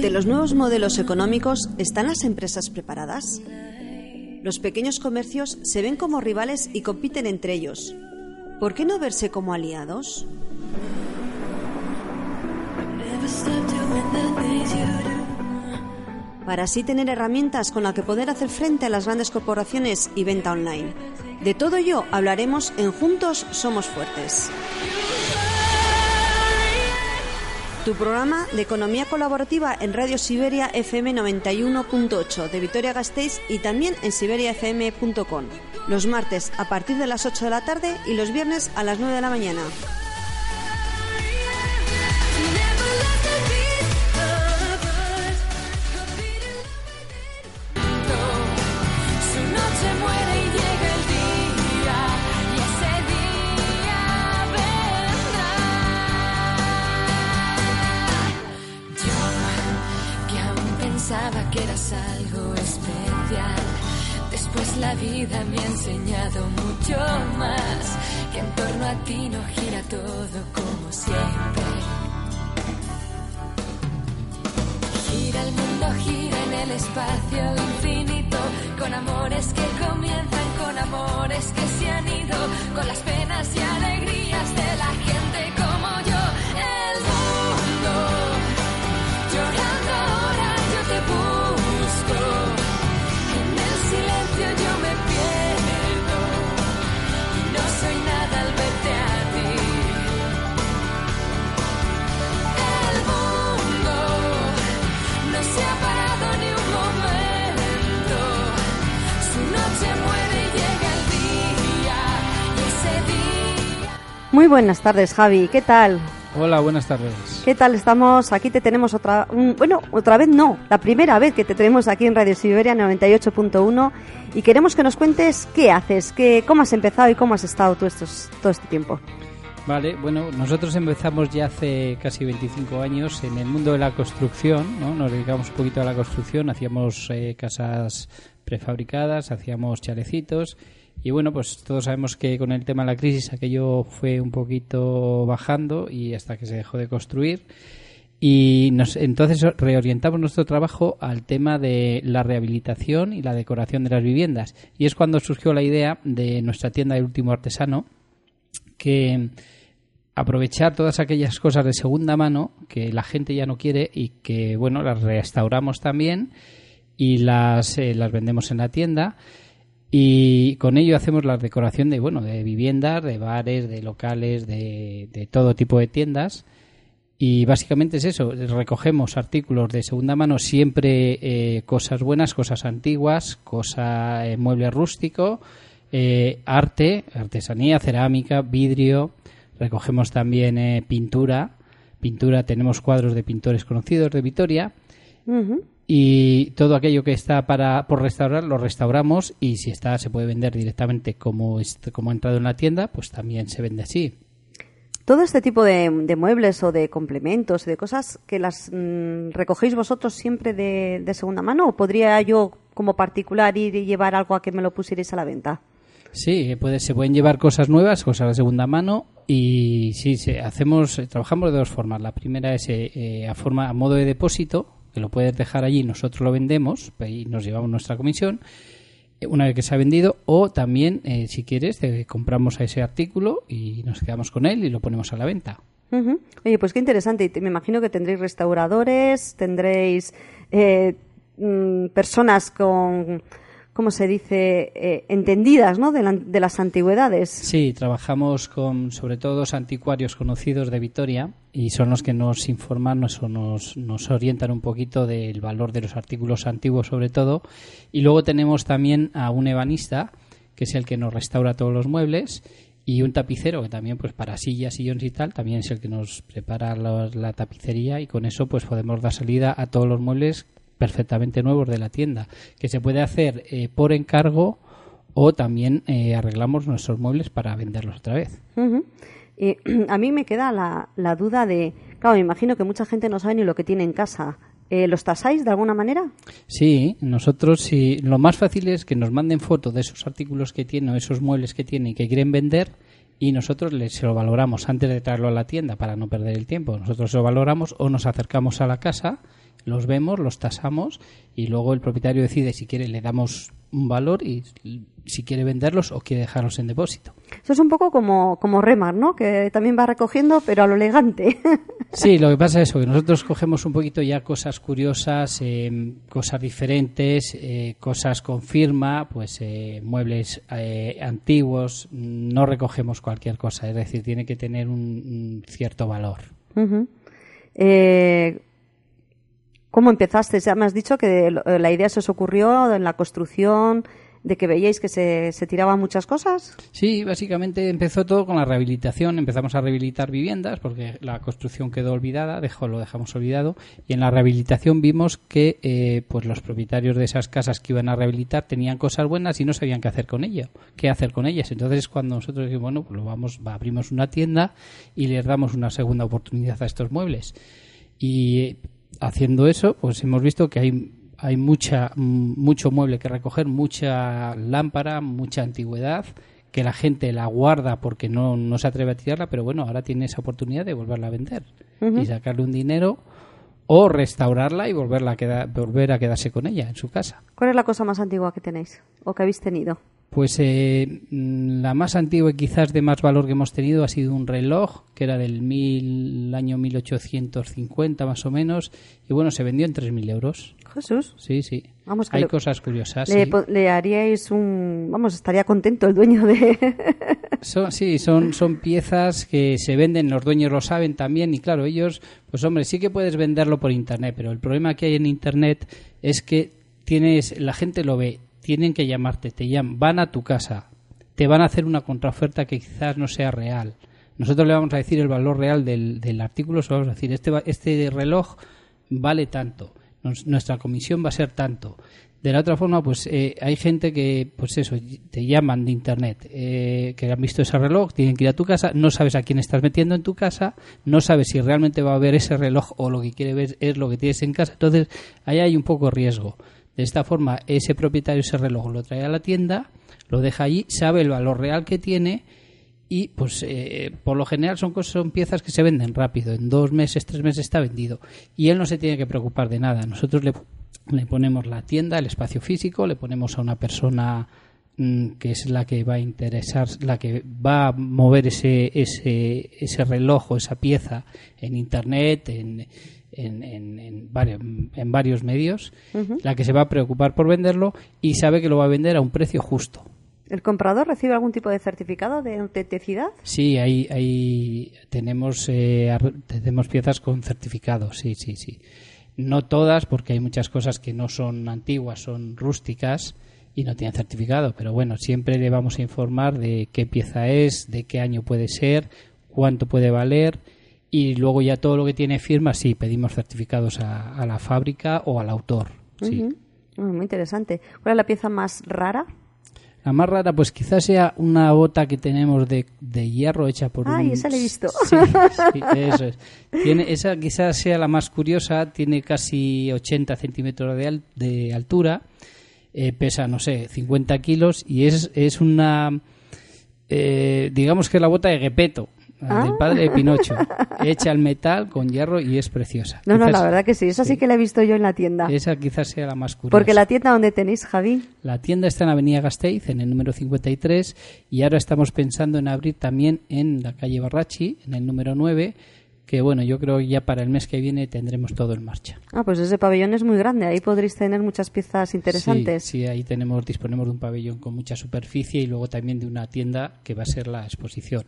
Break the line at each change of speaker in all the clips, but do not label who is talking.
Ante los nuevos modelos económicos, ¿están las empresas preparadas? Los pequeños comercios se ven como rivales y compiten entre ellos. ¿Por qué no verse como aliados? Para así tener herramientas con las que poder hacer frente a las grandes corporaciones y venta online. De todo ello hablaremos en Juntos Somos Fuertes. Tu programa de economía colaborativa en Radio Siberia FM 91.8 de Vitoria Gasteiz y también en siberiafm.com. Los martes a partir de las 8 de la tarde y los viernes a las 9 de la mañana.
Pensaba que eras algo especial, después la vida me ha enseñado mucho más, que en torno a ti no gira todo como siempre. Gira el mundo, gira en el espacio infinito, con amores que comienzan, con amores que se han ido, con las penas y alegrías de la gente
Muy buenas tardes, Javi. ¿Qué tal?
Hola, buenas tardes.
¿Qué tal estamos? Aquí te tenemos otra... un- bueno, otra vez no. La primera vez que te tenemos aquí en Radio Siberia 98.1 y queremos que nos cuentes qué haces, qué, cómo has empezado y cómo has estado tú estos, todo este tiempo.
Vale, bueno, nosotros empezamos ya hace casi 25 años en el mundo de la construcción, ¿no? Nos dedicamos un poquito a la construcción, hacíamos eh, casas prefabricadas, hacíamos chalecitos y bueno, pues todos sabemos que con el tema de la crisis aquello fue un poquito bajando y hasta que se dejó de construir. Y nos, entonces reorientamos nuestro trabajo al tema de la rehabilitación y la decoración de las viviendas. Y es cuando surgió la idea de nuestra tienda del último artesano que aprovechar todas aquellas cosas de segunda mano que la gente ya no quiere y que bueno las restauramos también y las eh, las vendemos en la tienda y con ello hacemos la decoración de bueno de viviendas de bares de locales de, todo tipo de tiendas. Y básicamente es eso recogemos artículos de segunda mano siempre eh, cosas buenas cosas antiguas cosa eh, mueble rústico eh, arte artesanía cerámica vidrio. Recogemos también eh, pintura. Pintura tenemos cuadros de pintores conocidos de Vitoria.
Ujú.
Y todo aquello que está para por restaurar lo restauramos y si está se puede vender directamente como como ha entrado en la tienda pues también se vende así
Todo este tipo de, de muebles o de complementos, de cosas que las mm, recogéis vosotros siempre de, de segunda mano o podría yo como particular ir y llevar algo a que me lo pusierais a la venta?
Sí, puede, se pueden llevar cosas nuevas, cosas de segunda mano y sí, se, hacemos, trabajamos de dos formas. La primera es eh, eh, a forma a modo de depósito, lo puedes dejar allí, nosotros lo vendemos y nos llevamos nuestra comisión eh, una vez que se ha vendido o también, eh, si quieres, compramos a ese artículo y nos quedamos con él y lo ponemos a la venta.
Oye, pues qué interesante. Y me imagino que tendréis restauradores, tendréis eh, mm, personas con, ¿cómo se dice?, eh, entendidas, ¿no?, de, la- las antigüedades.
Sí, trabajamos con sobre todo anticuarios conocidos de Vitoria y son los que nos informan nos- nos, nos orientan un poquito del valor de los artículos antiguos sobre todo. Y luego tenemos también a un ebanista que es el que nos restaura todos los muebles, y un tapicero que también pues para sillas, sillones y tal, también es el que nos prepara los- la tapicería y con eso pues podemos dar salida a todos los muebles perfectamente nuevos de la tienda, que se puede hacer eh, por encargo o también eh, arreglamos nuestros muebles para venderlos otra vez.
Y a mí me queda la, la duda de, claro, me imagino que mucha gente no sabe ni lo que tiene en casa. Eh, ¿Los tasáis de alguna manera?
Sí, nosotros sí, lo más fácil es que nos manden fotos de esos artículos que tienen o esos muebles que tienen y que quieren vender y nosotros les se lo valoramos antes de traerlo a la tienda para no perder el tiempo. Nosotros lo valoramos o nos acercamos a la casa, los vemos, los tasamos y luego el propietario decide si quiere le damos un valor y si quiere venderlos o quiere dejarlos en depósito.
Eso es un poco como, como Remar, ¿no? Que también va recogiendo, pero a lo elegante.
Sí, lo que pasa es eso, que nosotros cogemos un poquito ya cosas curiosas, eh, cosas diferentes, eh, cosas con firma, pues eh, muebles eh, antiguos, no recogemos cualquier cosa, es decir, tiene que tener un, un cierto valor.
¿Cómo empezaste? Ya me has dicho que lo- la idea se os ocurrió en la construcción, de que veíais que se, tiraban muchas cosas.
Sí, básicamente empezó todo con la rehabilitación. Empezamos a rehabilitar viviendas porque la construcción quedó olvidada, dejó, lo dejamos olvidado. Y en la rehabilitación vimos que eh, pues los propietarios de esas casas que iban a rehabilitar tenían cosas buenas y no sabían qué hacer con ello, qué hacer con ellas. Entonces cuando nosotros dijimos, bueno, pues lo vamos, va, abrimos una tienda y les damos una segunda oportunidad a estos muebles. Y eh, haciendo eso, pues hemos visto que hay hay mucha mm, mucho mueble que recoger, mucha lámpara, mucha antigüedad que la gente la guarda porque no, no se atreve a tirarla, pero bueno, ahora tiene esa oportunidad de volverla a vender y sacarle un dinero o restaurarla y volverla a quedar, volver a quedarse con ella en su casa.
¿Cuál es la cosa más antigua que tenéis o que habéis tenido?
Pues eh, la más antigua y quizás de más valor que hemos tenido ha sido un reloj que era del mil, año 1850 más o menos y bueno, se vendió en 3.000 euros.
Jesús.
Sí, sí.
Vamos, que
Hay cosas curiosas.
Le,
sí.
po- le haríais un... Vamos, estaría contento el dueño de...
Son, sí, son, son piezas que se venden, los dueños lo saben también y claro, ellos, pues hombre, sí que puedes venderlo por internet, pero el problema que hay en internet es que tienes, la gente lo ve, tienen que llamarte, te llaman, van a tu casa, te van a hacer una contraoferta que quizás no sea real. Nosotros le vamos a decir el valor real del, del artículo, se lo vamos a decir, este, este reloj vale tanto, nuestra comisión va a ser tanto. De la otra forma, pues eh, hay gente que, pues eso, te llaman de internet, eh, que han visto ese reloj, tienen que ir a tu casa, no sabes a quién estás metiendo en tu casa, no sabes si realmente va a ver ese reloj o lo que quiere ver es lo que tienes en casa, entonces ahí hay un poco de riesgo. De esta forma, ese propietario ese reloj lo trae a la tienda, lo deja allí, sabe el valor real que tiene y pues eh, por lo general son cosas son piezas que se venden rápido. En dos meses tres meses está vendido. Y él no se tiene que preocupar de nada. Nosotros le, le ponemos la tienda el espacio físico le ponemos a una persona que es la que va a interesar la que va a mover ese ese ese reloj o esa pieza en internet en en, en, en varios, en varios medios, la que se va a preocupar por venderlo y sabe que lo va a vender a un precio justo.
¿El comprador recibe algún tipo de certificado de autenticidad?
Sí, ahí, ahí tenemos, eh, tenemos piezas con certificado, sí, sí, sí. No todas, porque hay muchas cosas que no son antiguas, son rústicas y no tienen certificado, pero bueno, siempre le vamos a informar de qué pieza es, de qué año puede ser, cuánto puede valer y luego ya todo lo que tiene firma, sí, pedimos certificados a, a la fábrica o al autor. Sí.
Muy interesante. ¿Cuál es la pieza más rara?
La más rara, pues quizás sea una bota que tenemos de, de hierro hecha por
Ay,
un...
esa la he visto.
Sí, sí, eso es. Tiene, esa quizás sea la más curiosa, tiene casi 80 centímetros de, al- de altura, eh, pesa, no sé, 50 kilos y es, es una... eh, digamos que la bota de Gepetto, la del padre de Pinocho, hecha al metal con hierro y es preciosa.
No, no, la verdad que sí. Esa sí, que la he visto yo en la tienda.
Esa quizás sea la más curiosa.
Porque la tienda donde tenéis, Javi.
La tienda está en Avenida Gasteiz, en el número 53, y ahora estamos pensando en abrir también en la calle Barrachi, en el número 9, que bueno, yo creo que ya para el mes que viene tendremos todo en marcha.
Ah, pues ese pabellón es muy grande. Ahí podréis tener muchas piezas interesantes.
Sí, sí, ahí tenemos, disponemos de un pabellón con mucha superficie y luego también de una tienda que va a ser la exposición.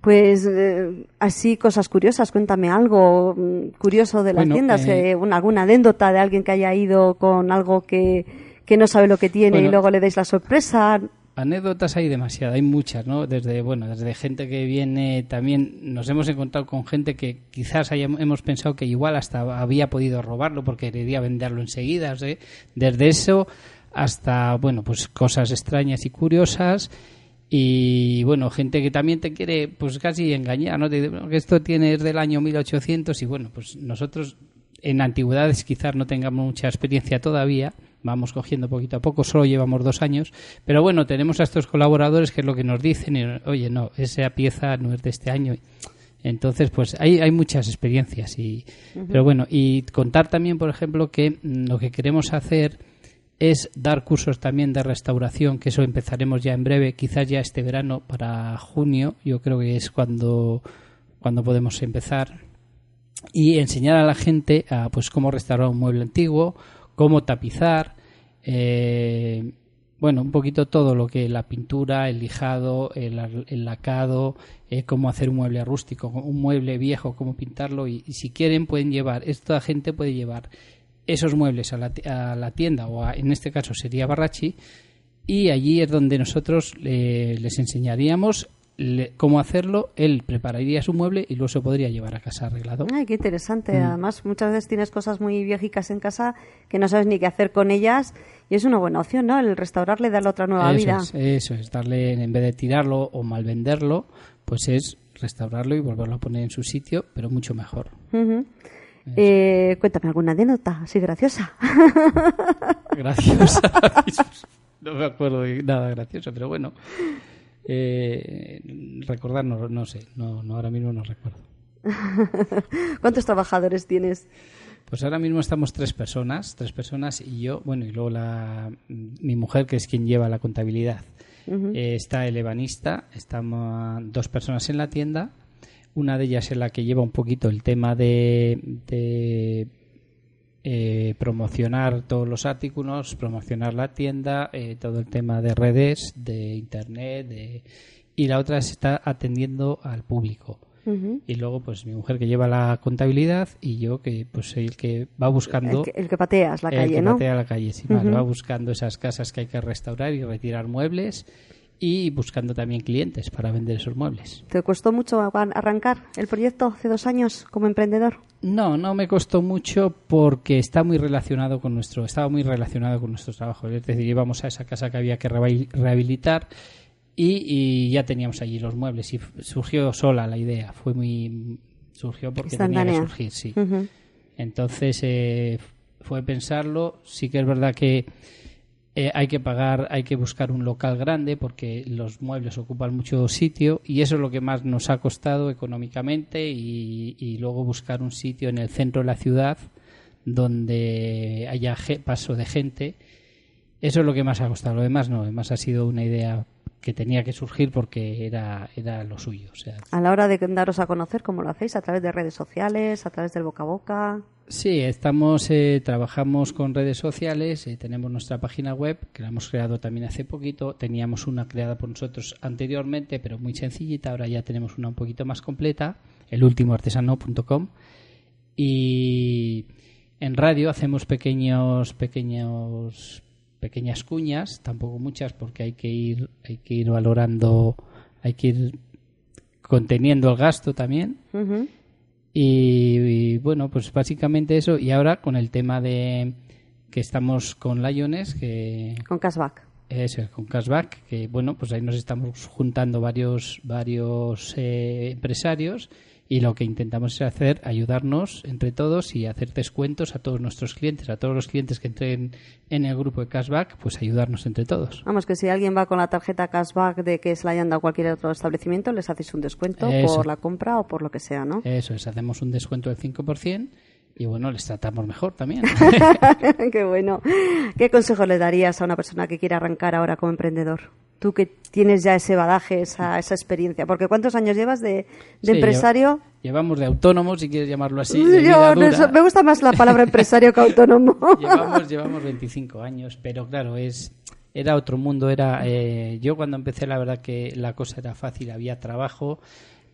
Pues eh, así cosas curiosas, cuéntame algo mm, curioso de las
Bueno,
tiendas,
eh,
eh, una, alguna anécdota de alguien que haya ido con algo que, que no sabe lo que tiene y luego le dais la sorpresa.
Anécdotas hay demasiadas, hay muchas, ¿no? Desde, bueno, desde gente que viene también, nos hemos encontrado con gente que quizás hemos pensado que igual hasta había podido robarlo porque quería venderlo enseguida, desde eso hasta, bueno, pues cosas extrañas y curiosas y bueno, gente que también te quiere pues casi engañar, ¿no? que esto tiene es del año 1800 y bueno, pues nosotros en antigüedades quizás no tengamos mucha experiencia todavía, vamos cogiendo poquito a poco, solo llevamos dos años, pero bueno, tenemos a estos colaboradores que es lo que nos dicen, oye, no, esa pieza no es de este año. Entonces, pues hay, hay muchas experiencias. Y, Pero bueno, y contar también, por ejemplo, que mm, lo que queremos hacer es dar cursos también de restauración, que eso empezaremos ya en breve, quizás ya este verano para junio, yo creo que es cuando, cuando podemos empezar, y enseñar a la gente a, pues cómo restaurar un mueble antiguo, cómo tapizar, eh, bueno, un poquito todo lo que la pintura, el lijado, el, lacado, eh, cómo hacer un mueble rústico, un mueble viejo, cómo pintarlo. Y, si quieren pueden llevar, esta gente puede llevar esos muebles a la, a la tienda o en este caso sería Barrachi y allí es donde nosotros eh, les enseñaríamos cómo hacerlo, él prepararía su mueble y luego se podría llevar a casa arreglado.
Ay, qué interesante. Mm. Además, muchas veces tienes cosas muy viejicas en casa que no sabes ni qué hacer con ellas y es una buena opción, ¿no? El restaurarle, darle otra nueva vida.
eso es, darle, en vez de tirarlo o mal venderlo, pues es restaurarlo y volverlo a poner en su sitio, pero mucho mejor.
Eh, cuéntame alguna anécdota así graciosa.
graciosa. no me acuerdo de nada gracioso, pero bueno. Eh, recordar, no, sé, no, no, ahora mismo no recuerdo.
¿Cuántos trabajadores tienes?
Pues ahora mismo estamos tres personas, tres personas y yo, bueno, y luego la, mi mujer, que es quien lleva la contabilidad. Eh, está el ebanista, estamos dos personas en la tienda. Una de ellas es la que lleva un poquito el tema de eh, promocionar todos los artículos, promocionar la tienda, eh, todo el tema de redes, de internet, y la otra está atendiendo al público. Y luego, pues mi mujer que lleva la contabilidad y yo que pues soy el que va buscando.
El que, pateas la calle,
el
que
patea la calle, sí, va buscando esas casas que hay que restaurar y retirar muebles y buscando también clientes para vender esos muebles.
¿Te costó mucho arrancar el proyecto hace dos años como emprendedor?
No, no me costó mucho porque está muy relacionado con nuestro, estaba muy relacionado con nuestros trabajos. Es decir, íbamos a esa casa que había que rehabilitar y, ya teníamos allí los muebles y surgió sola la idea. Fue muy surgió porque tenía que surgir, sí. Entonces eh, fue pensarlo. Sí que es verdad que eh, hay que pagar, hay que buscar un local grande porque los muebles ocupan mucho sitio y eso es lo que más nos ha costado económicamente y, luego buscar un sitio en el centro de la ciudad donde haya paso de gente. Eso es lo que más ha costado. Lo demás no, además ha sido una idea que tenía que surgir porque era, era lo suyo. O sea,
a la hora de daros a conocer, ¿cómo lo hacéis? ¿A través de redes sociales? ¿A través del boca a boca?
Sí, estamos, eh, trabajamos con redes sociales, eh, tenemos nuestra página web que la hemos creado también hace poquito, teníamos una creada por nosotros anteriormente, pero muy sencillita, ahora ya tenemos una un poquito más completa, elultimoartesano.com y en radio hacemos pequeños, pequeños, pequeñas cuñas, tampoco muchas porque hay que ir, hay que ir valorando, hay que ir conteniendo el gasto también. Y, bueno, pues básicamente eso. Y ahora con el tema de que estamos con Lions, que...
Con Cashback.
Eso, con Cashback, que bueno, pues ahí nos estamos juntando varios, varios eh, empresarios y lo que intentamos es hacer, ayudarnos entre todos y hacer descuentos a todos nuestros clientes, a todos los clientes que entren en el grupo de cashback, pues ayudarnos entre todos.
Vamos, que si alguien va con la tarjeta cashback de que se la hayan dado cualquier otro establecimiento, les hacéis un descuento por la compra o por lo que sea, ¿no?
Eso es, hacemos un descuento del 5% y bueno, les tratamos mejor también.
Qué bueno. ¿Qué consejo le darías a una persona que quiere arrancar ahora como emprendedor? Tú que tienes ya ese badaje, esa, esa experiencia. Porque ¿cuántos años llevas de, empresario?
Llevamos de autónomo, si quieres llamarlo así.
me gusta más la palabra empresario que autónomo.
llevamos, llevamos 25 años, pero claro, es era otro mundo. Era eh, Yo cuando empecé, la verdad que la cosa era fácil, había trabajo,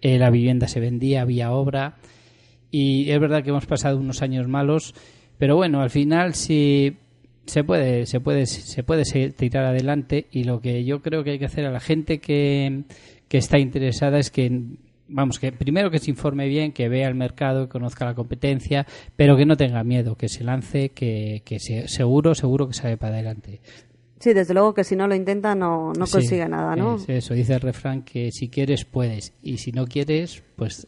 eh, la vivienda se vendía, había obra. Y es verdad que hemos pasado unos años malos, pero bueno, al final si se puede, se puede, se puede tirar adelante y lo que yo creo que hay que hacer a la gente que, que está interesada es que vamos, que primero que se informe bien, que vea el mercado, que conozca la competencia, pero que no tenga miedo, que se lance, que, que seguro, seguro que sabe para adelante.
Sí, desde luego que si no lo intenta no, no consigue nada, ¿no?
eso, dice el refrán que si quieres puedes y si no quieres, pues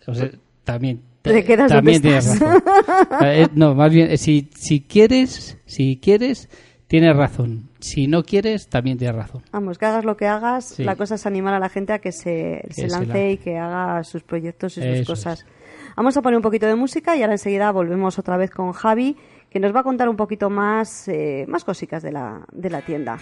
también
te quedas
también tienes razón. Eh, no, más bien si si quieres, si quieres tienes razón. Si no quieres, también tienes razón.
Vamos, que hagas lo que hagas, la cosa es animar a la gente a que se, lance, y que haga sus proyectos y sus cosas. Vamos a poner un poquito de música y ahora enseguida volvemos otra vez con Javi, que nos va a contar un poquito más, eh, más cositas de la, de la tienda.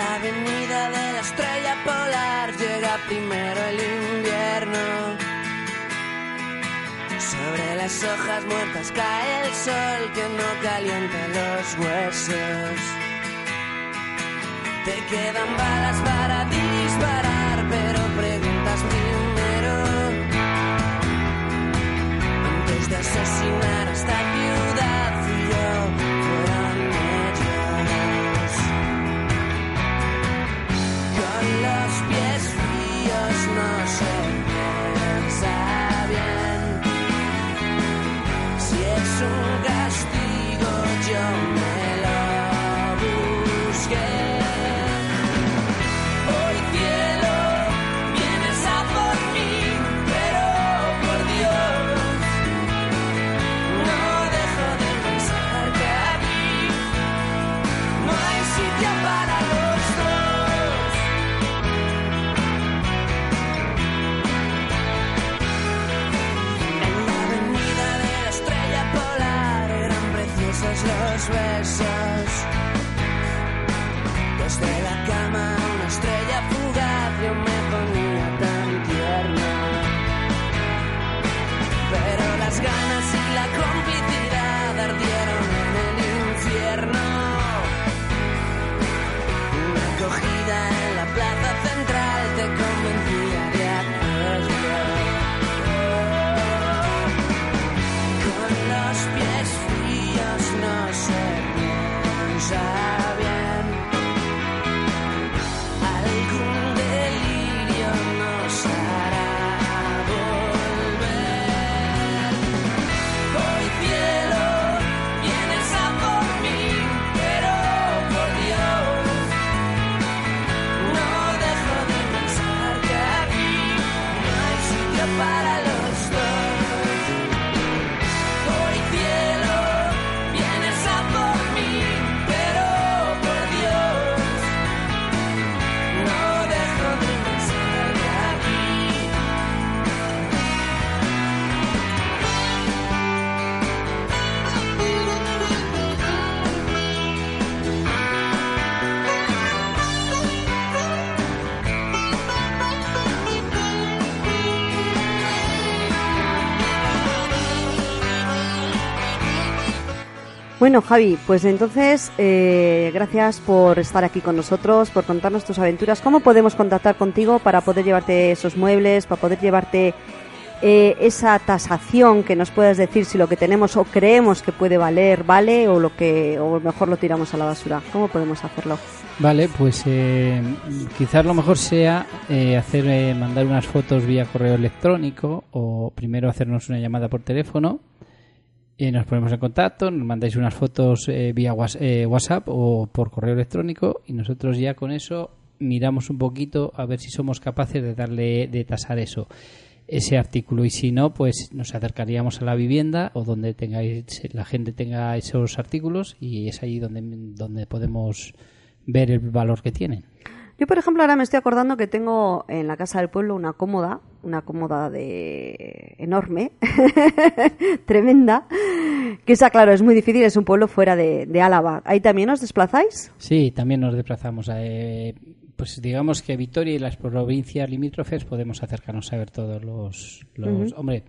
La avenida de la estrella polar llega primero el invierno sobre las hojas muertas cae el sol que no calienta los huesos. Te quedan balas para disparar, pero preguntas primero. Antes de asesinar esta ciudad,
Bueno, Javi, pues entonces, eh, gracias por estar aquí con nosotros, por contarnos tus aventuras. ¿Cómo podemos contactar contigo para poder llevarte esos muebles, para poder llevarte eh, esa tasación que nos puedas decir si lo que tenemos o creemos que puede valer vale o lo que o mejor lo tiramos a la basura? ¿Cómo podemos hacerlo?
Vale, pues eh, quizás lo mejor sea hacer mandar unas fotos vía correo electrónico o primero hacernos una llamada por teléfono y nos ponemos en contacto, nos mandáis unas fotos eh, vía eh, WhatsApp o por correo electrónico y nosotros ya con eso miramos un poquito a ver si somos capaces de darle, de tasar eso, ese artículo y si no, pues nos acercaríamos a la vivienda o donde tengáis, la gente tenga esos artículos y es ahí donde, donde podemos ver el valor que tienen.
Yo, por ejemplo, ahora me estoy acordando que tengo en la casa del pueblo una cómoda, una cómoda de enorme, tremenda, que esa, claro, es muy difícil, es un pueblo fuera de, Álava. ¿Ahí también os desplazáis?
Sí, también nos desplazamos. Eh, pues digamos que Vitoria y las provincias limítrofes podemos acercarnos a ver todos los... Hombre,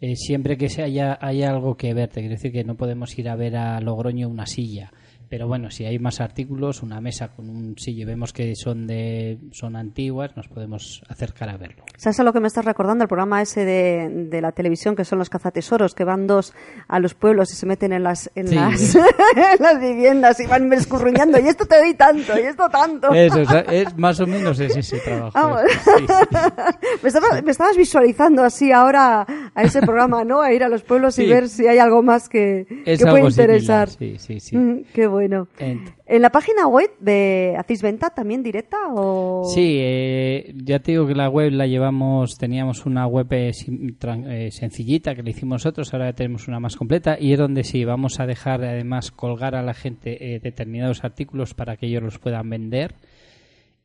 eh, siempre que se haya, haya algo que ver, te quiero decir que no podemos ir a ver a Logroño una silla pero bueno, si hay más artículos, una mesa con un si vemos que son de son antiguas, nos podemos acercar a verlo.
¿Sabes a lo que me estás recordando? El programa ese de, de la televisión que son los cazatesoros, que van dos a los pueblos y se meten en las, en
Sí,
las,
eh.
en las viviendas y van escurruñando. Y esto te doy tanto, y esto tanto.
Eso, es, es más o menos es ese trabajo.
Vamos.
Sí, sí.
me, estabas, me estabas visualizando así ahora a ese programa, ¿no? A ir a los pueblos y ver si hay algo más que,
Es
que puede
algo similar,
interesar.
sí, sí, sí.
Mm, qué bueno.
Ent-
¿En la página web de hacéis venta también directa o...?
Sí, eh, ya te digo que la web la llevamos, teníamos una web eh, eh, sencillita que le hicimos nosotros, ahora tenemos una más completa y es donde sí, vamos a dejar además colgar a la gente eh, determinados artículos para que ellos los puedan vender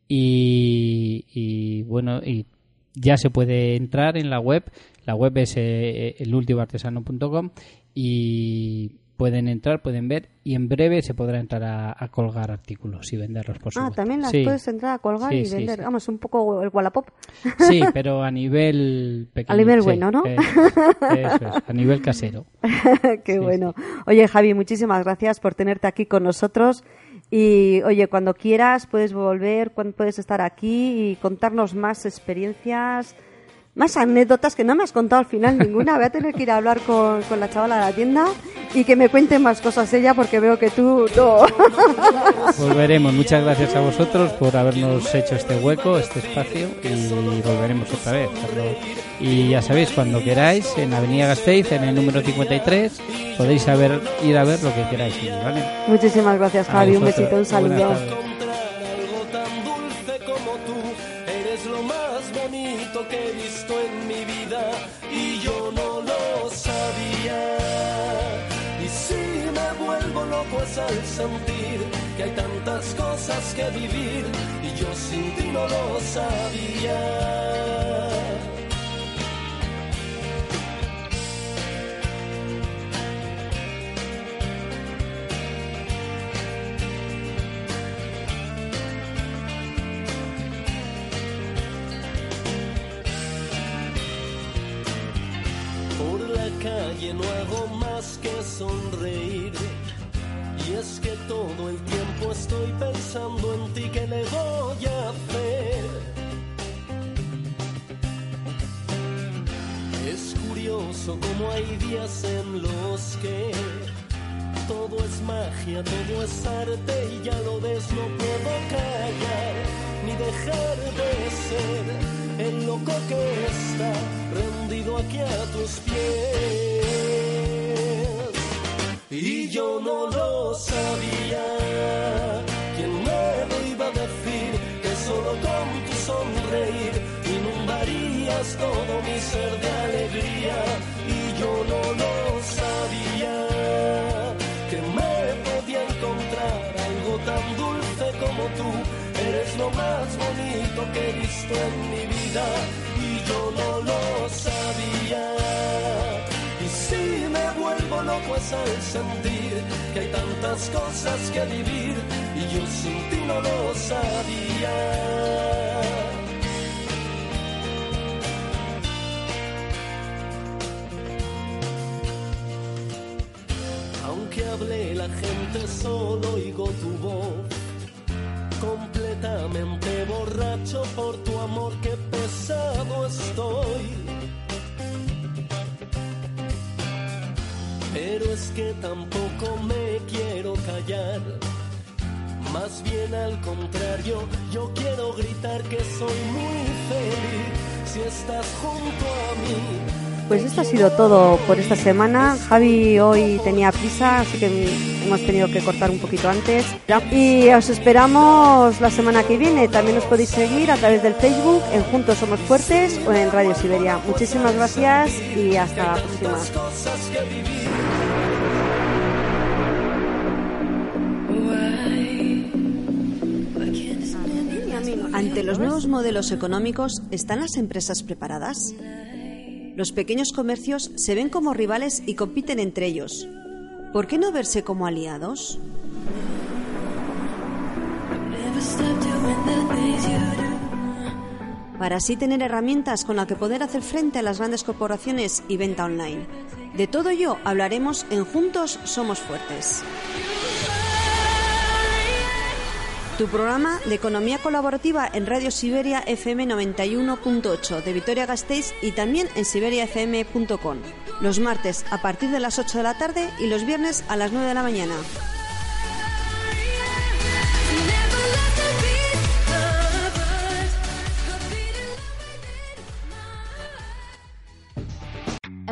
y, y, bueno, y ya se puede entrar en la web, la web es eh, elultimoartesano.com y pueden entrar, pueden ver y en breve se podrá entrar a, a colgar artículos y venderlos por
Ah,
supuesto.
también las
Sí.
puedes entrar a colgar
Sí,
y vender.
sí.
Vamos, un poco el Wallapop.
Sí, pero a nivel pequeño.
A nivel bueno, ¿no?
eh, eso es, a nivel casero.
Qué bueno. Oye, Javi, muchísimas gracias por tenerte aquí con nosotros. Y, oye, cuando quieras puedes volver, cuando puedes estar aquí y contarnos más experiencias, más anécdotas que no me has contado al final ninguna. Voy a tener que ir a hablar con, con la chavala de la tienda y que me cuente más cosas ella porque veo que tú no.
Volveremos. Muchas gracias a vosotros por habernos hecho este hueco, este espacio y volveremos otra vez. Y ya sabéis, cuando queráis, en Avenida Gasteiz, en el número 53, podéis saber, ir a ver lo que queráis. ¿vale?
Muchísimas gracias, Javi. Un besito, un saludo.
Es al sentir que hay tantas cosas que vivir y yo sin ti no lo sabía. Días en los que todo es magia, todo es arte y ya lo ves, no puedo callar ni dejar de ser el loco que está rendido aquí a tus pies. Y yo no lo sabía, ¿quién me iba a decir? Que solo con tu sonreír inundarías todo mi ser de alegría. Que he visto en mi vida y yo no lo sabía. Y si me vuelvo loco es al sentir que hay tantas cosas que vivir y yo sin ti no lo sabía. Aunque hable la gente solo oigo tu voz completamente borracho por tu amor, que pesado estoy. Pero es que tampoco me quiero callar. Más bien al contrario, yo quiero gritar que soy muy feliz si estás junto a mí.
Pues esto ha sido todo por esta semana. Javi hoy tenía prisa, así que hemos tenido que cortar un poquito antes. Y os esperamos la semana que viene. También os podéis seguir a través del Facebook en Juntos Somos Fuertes o en Radio Siberia. Muchísimas gracias y hasta la próxima. Ante los nuevos modelos económicos, ¿están las empresas preparadas? Los pequeños comercios se ven como rivales y compiten entre ellos. ¿Por qué no verse como aliados? Para así tener herramientas con las que poder hacer frente a las grandes corporaciones y venta online. De todo ello hablaremos en Juntos Somos Fuertes. Tu programa de economía colaborativa en Radio Siberia FM 91.8 de Vitoria Gasteiz y también en siberiafm.com. Los martes a partir de las 8 de la tarde y los viernes a las 9 de la mañana.